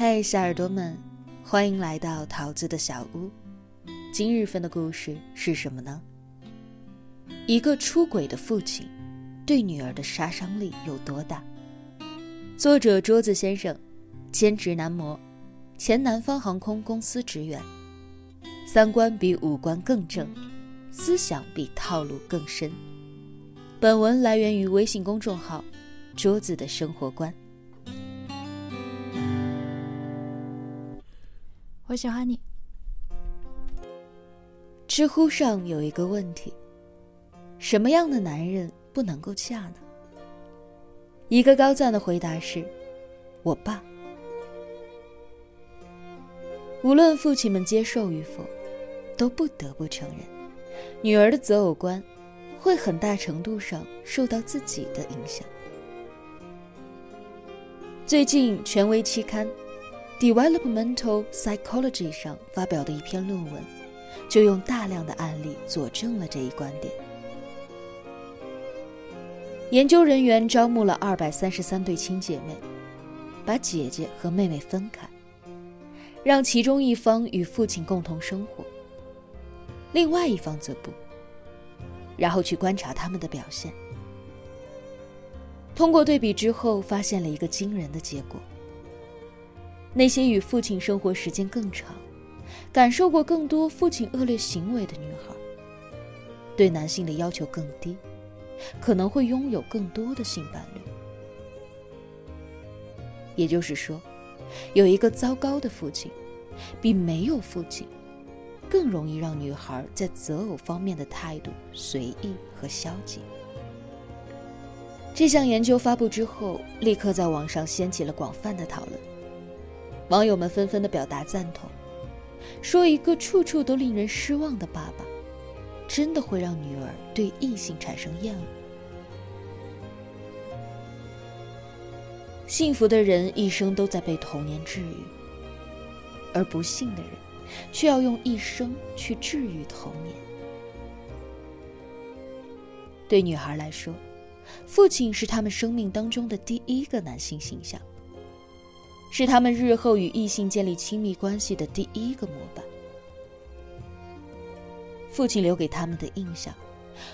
嗨，小耳朵们，欢迎来到桃子的小屋。今日份的故事是什么呢？一个出轨的父亲对女儿的杀伤力有多大？作者桌子先生，兼职男模，前南方航空公司职员，三观比五官更正，思想比套路更深。本文来源于微信公众号“桌子的生活观”。我喜欢你。知乎上有一个问题：什么样的男人不能够嫁呢？一个高赞的回答是：“我爸。”无论父亲们接受与否，都不得不承认，女儿的择偶观。会很大程度上受到自己的影响。最近，权威期刊《Developmental Psychology》上发表的一篇论文，就用大量的案例佐证了这一观点。研究人员招募了二百三十三对亲姐妹，把姐姐和妹妹分开，让其中一方与父亲共同生活，另外一方则不。然后去观察他们的表现。通过对比之后，发现了一个惊人的结果：那些与父亲生活时间更长、感受过更多父亲恶劣行为的女孩，对男性的要求更低，可能会拥有更多的性伴侣。也就是说，有一个糟糕的父亲，比没有父亲。更容易让女孩在择偶方面的态度随意和消极。这项研究发布之后，立刻在网上掀起了广泛的讨论，网友们纷纷的表达赞同，说一个处处都令人失望的爸爸，真的会让女儿对异性产生厌恶。幸福的人一生都在被童年治愈，而不幸的人。却要用一生去治愈童年。对女孩来说，父亲是他们生命当中的第一个男性形象，是他们日后与异性建立亲密关系的第一个模板。父亲留给他们的印象，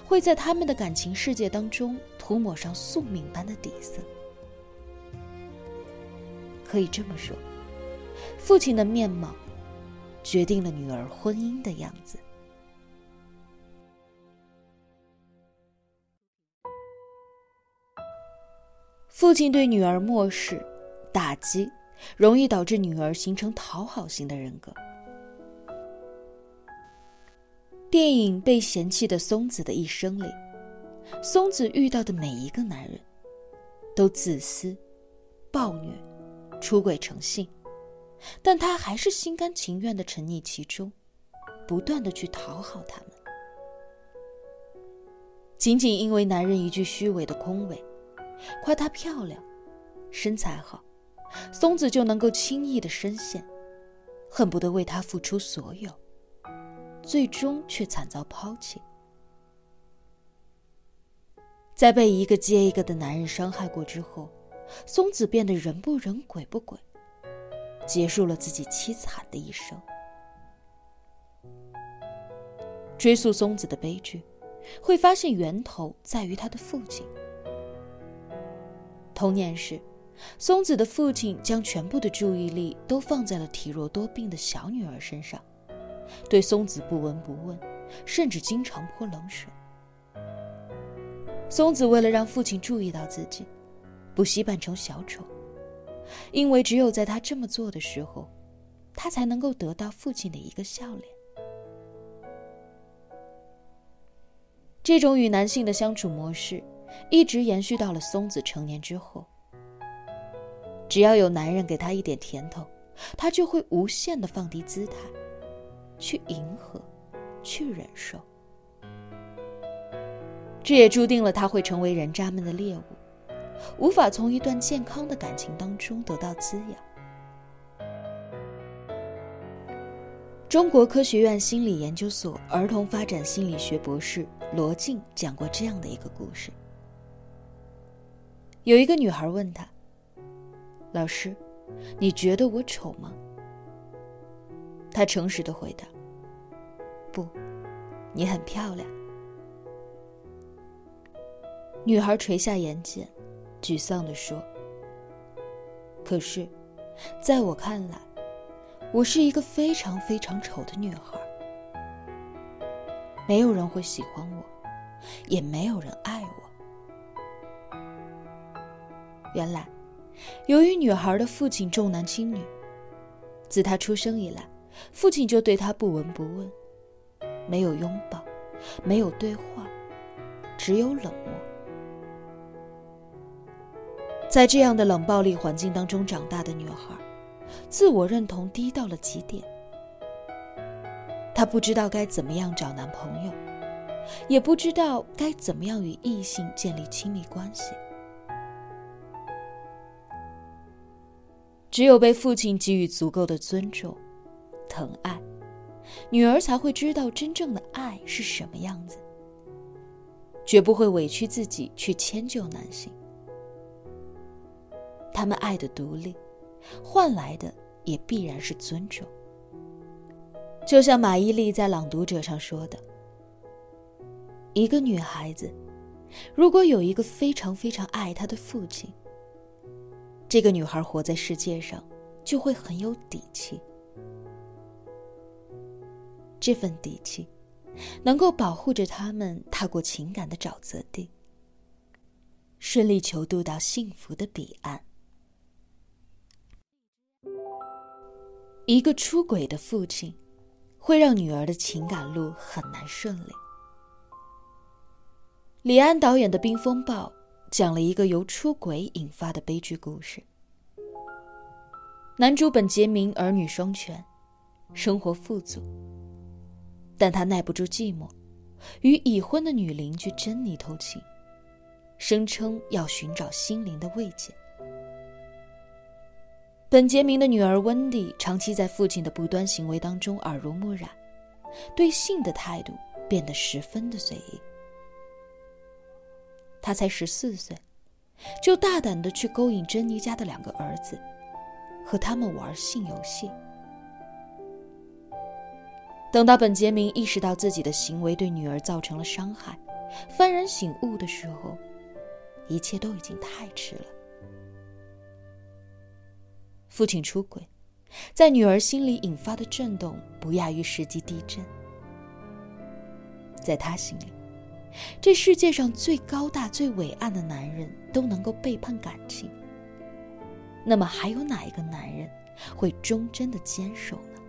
会在他们的感情世界当中涂抹上宿命般的底色。可以这么说，父亲的面貌。决定了女儿婚姻的样子。父亲对女儿漠视、打击，容易导致女儿形成讨好型的人格。电影《被嫌弃的松子的一生》里，松子遇到的每一个男人，都自私、暴虐、出轨成性。但他还是心甘情愿的沉溺其中，不断的去讨好他们。仅仅因为男人一句虚伪的恭维，夸她漂亮、身材好，松子就能够轻易的深陷，恨不得为他付出所有，最终却惨遭抛弃。在被一个接一个的男人伤害过之后，松子变得人不人鬼不鬼。结束了自己凄惨的一生。追溯松子的悲剧，会发现源头在于他的父亲。童年时，松子的父亲将全部的注意力都放在了体弱多病的小女儿身上，对松子不闻不问，甚至经常泼冷水。松子为了让父亲注意到自己，不惜扮成小丑。因为只有在他这么做的时候，他才能够得到父亲的一个笑脸。这种与男性的相处模式，一直延续到了松子成年之后。只要有男人给他一点甜头，他就会无限的放低姿态，去迎合，去忍受。这也注定了他会成为人渣们的猎物。无法从一段健康的感情当中得到滋养。中国科学院心理研究所儿童发展心理学博士罗静讲过这样的一个故事：有一个女孩问他：“老师，你觉得我丑吗？”他诚实的回答：“不，你很漂亮。”女孩垂下眼睑，沮丧的说：“可是，在我看来，我是一个非常非常丑的女孩。没有人会喜欢我，也没有人爱我。原来，由于女孩的父亲重男轻女，自她出生以来。”父亲就对她不闻不问，没有拥抱，没有对话，只有冷漠。在这样的冷暴力环境当中长大的女孩，自我认同低到了极点。她不知道该怎么样找男朋友，也不知道该怎么样与异性建立亲密关系。只有被父亲给予足够的尊重。疼爱，女儿才会知道真正的爱是什么样子，绝不会委屈自己去迁就男性。他们爱的独立，换来的也必然是尊重。就像马伊琍在《朗读者》上说的：“一个女孩子，如果有一个非常非常爱她的父亲，这个女孩活在世界上就会很有底气。”这份底气，能够保护着他们踏过情感的沼泽地，顺利求渡到幸福的彼岸。一个出轨的父亲，会让女儿的情感路很难顺利。李安导演的《冰风暴》讲了一个由出轨引发的悲剧故事。男主本杰明儿女双全，生活富足。但他耐不住寂寞，与已婚的女邻居珍妮偷情，声称要寻找心灵的慰藉。本杰明的女儿温蒂长期在父亲的不端行为当中耳濡目染，对性的态度变得十分的随意。他才十四岁，就大胆的去勾引珍妮家的两个儿子，和他们玩性游戏。等到本杰明意识到自己的行为对女儿造成了伤害，幡然醒悟的时候，一切都已经太迟了。父亲出轨，在女儿心里引发的震动不亚于世纪地震。在他心里，这世界上最高大、最伟岸的男人都能够背叛感情，那么还有哪一个男人会忠贞的坚守呢？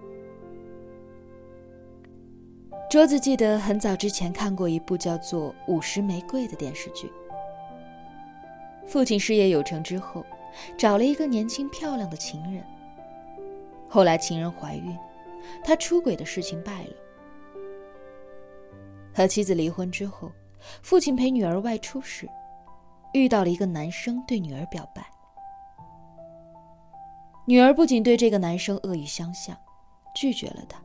桌子记得很早之前看过一部叫做《五十玫瑰》的电视剧。父亲事业有成之后，找了一个年轻漂亮的情人。后来情人怀孕，他出轨的事情败了。和妻子离婚之后，父亲陪女儿外出时，遇到了一个男生对女儿表白。女儿不仅对这个男生恶语相向，拒绝了他。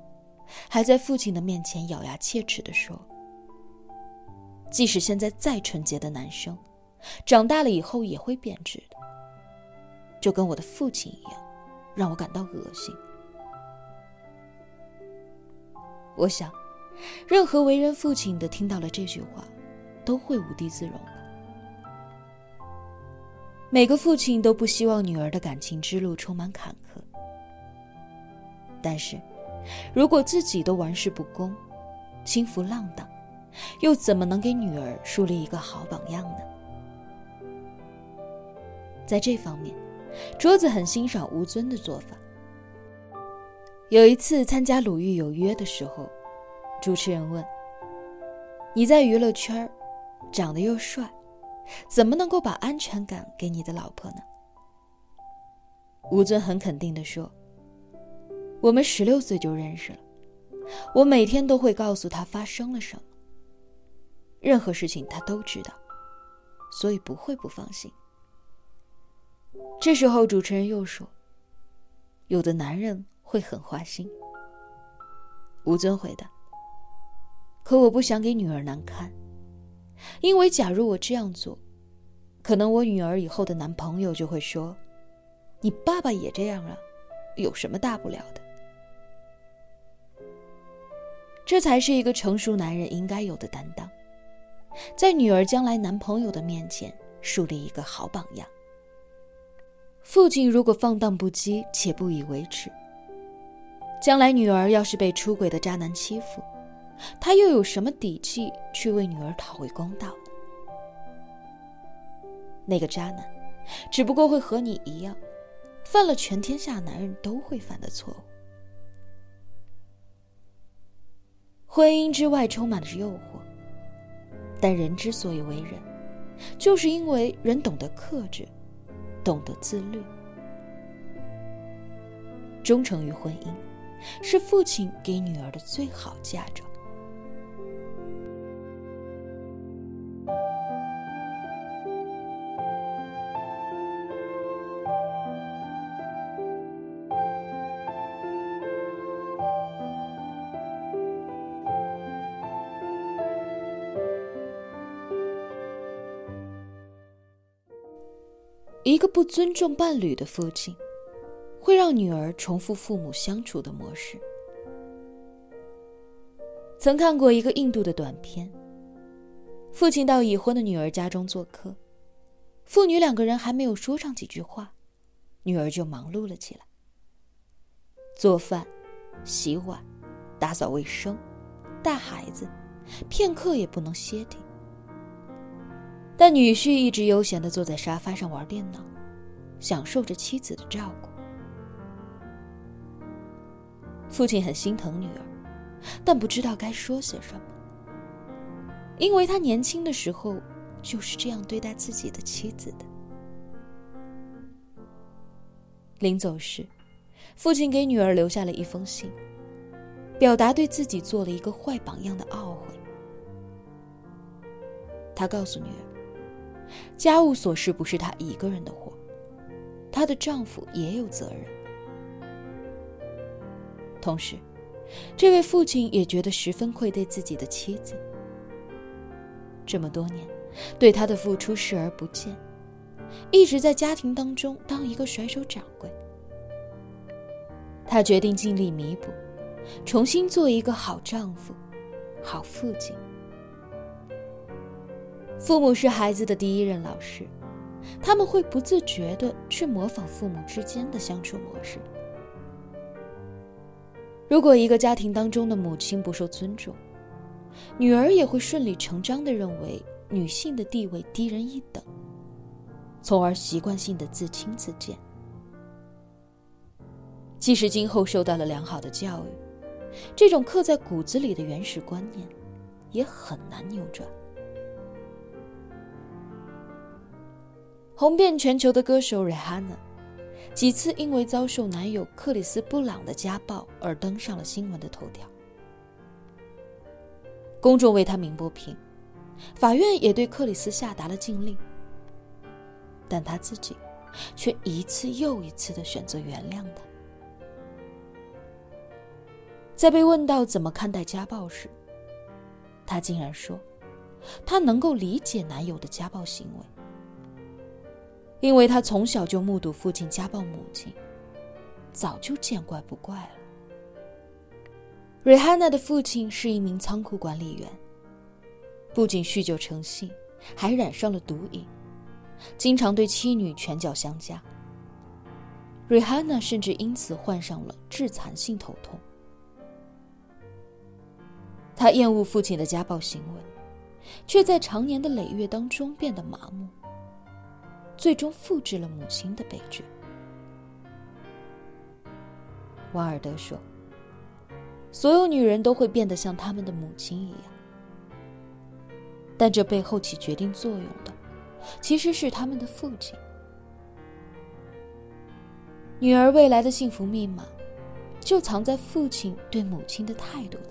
还在父亲的面前咬牙切齿地说：“即使现在再纯洁的男生，长大了以后也会变质的，就跟我的父亲一样，让我感到恶心。”我想，任何为人父亲的听到了这句话，都会无地自容。每个父亲都不希望女儿的感情之路充满坎坷，但是。如果自己都玩世不恭、轻浮浪荡，又怎么能给女儿树立一个好榜样呢？在这方面，桌子很欣赏吴尊的做法。有一次参加《鲁豫有约》的时候，主持人问：“你在娱乐圈长得又帅，怎么能够把安全感给你的老婆呢？”吴尊很肯定地说。我们十六岁就认识了，我每天都会告诉他发生了什么，任何事情他都知道，所以不会不放心。这时候主持人又说：“有的男人会很花心。”吴尊回答：“可我不想给女儿难堪，因为假如我这样做，可能我女儿以后的男朋友就会说，你爸爸也这样啊，有什么大不了的？这才是一个成熟男人应该有的担当，在女儿将来男朋友的面前树立一个好榜样。父亲如果放荡不羁且不以为耻，将来女儿要是被出轨的渣男欺负，他又有什么底气去为女儿讨回公道呢？那个渣男，只不过会和你一样，犯了全天下男人都会犯的错误。婚姻之外充满着诱惑，但人之所以为人，就是因为人懂得克制，懂得自律。忠诚于婚姻，是父亲给女儿的最好嫁妆。一个不尊重伴侣的父亲，会让女儿重复父母相处的模式。曾看过一个印度的短片，父亲到已婚的女儿家中做客，父女两个人还没有说上几句话，女儿就忙碌了起来，做饭、洗碗、打扫卫生、带孩子，片刻也不能歇停。但女婿一直悠闲的坐在沙发上玩电脑，享受着妻子的照顾。父亲很心疼女儿，但不知道该说些什么，因为他年轻的时候就是这样对待自己的妻子的。临走时，父亲给女儿留下了一封信，表达对自己做了一个坏榜样的懊悔。他告诉女儿。家务琐事不是她一个人的活，她的丈夫也有责任。同时，这位父亲也觉得十分愧对自己的妻子。这么多年，对他的付出视而不见，一直在家庭当中当一个甩手掌柜。他决定尽力弥补，重新做一个好丈夫、好父亲。父母是孩子的第一任老师，他们会不自觉的去模仿父母之间的相处模式。如果一个家庭当中的母亲不受尊重，女儿也会顺理成章的认为女性的地位低人一等，从而习惯性的自轻自贱。即使今后受到了良好的教育，这种刻在骨子里的原始观念，也很难扭转。红遍全球的歌手 Rihanna，几次因为遭受男友克里斯·布朗的家暴而登上了新闻的头条。公众为他鸣不平，法院也对克里斯下达了禁令。但他自己，却一次又一次的选择原谅他。在被问到怎么看待家暴时，他竟然说：“他能够理解男友的家暴行为。”因为他从小就目睹父亲家暴母亲，早就见怪不怪了。瑞哈娜的父亲是一名仓库管理员，不仅酗酒成性，还染上了毒瘾，经常对妻女拳脚相加。瑞哈娜甚至因此患上了致残性头痛。他厌恶父亲的家暴行为，却在长年的累月当中变得麻木。最终复制了母亲的悲剧。瓦尔德说：“所有女人都会变得像他们的母亲一样，但这背后起决定作用的，其实是他们的父亲。女儿未来的幸福密码，就藏在父亲对母亲的态度里。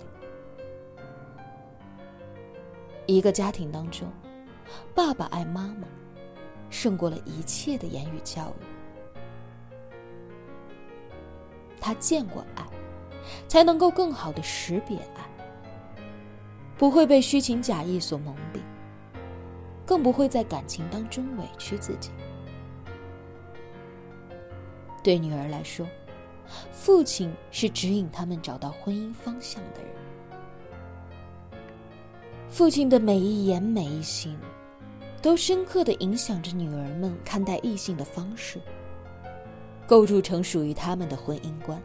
一个家庭当中，爸爸爱妈妈。”胜过了一切的言语教育。他见过爱，才能够更好的识别爱，不会被虚情假意所蒙蔽，更不会在感情当中委屈自己。对女儿来说，父亲是指引他们找到婚姻方向的人。父亲的每一言每一行，都深刻的影响着女儿们看待异性的方式，构筑成属于他们的婚姻观。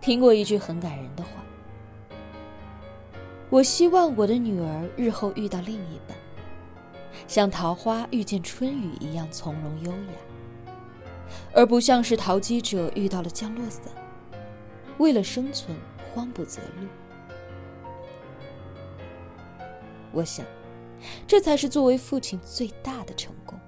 听过一句很感人的话：“我希望我的女儿日后遇到另一半，像桃花遇见春雨一样从容优雅，而不像是淘机者遇到了降落伞，为了生存慌不择路。”我想，这才是作为父亲最大的成功。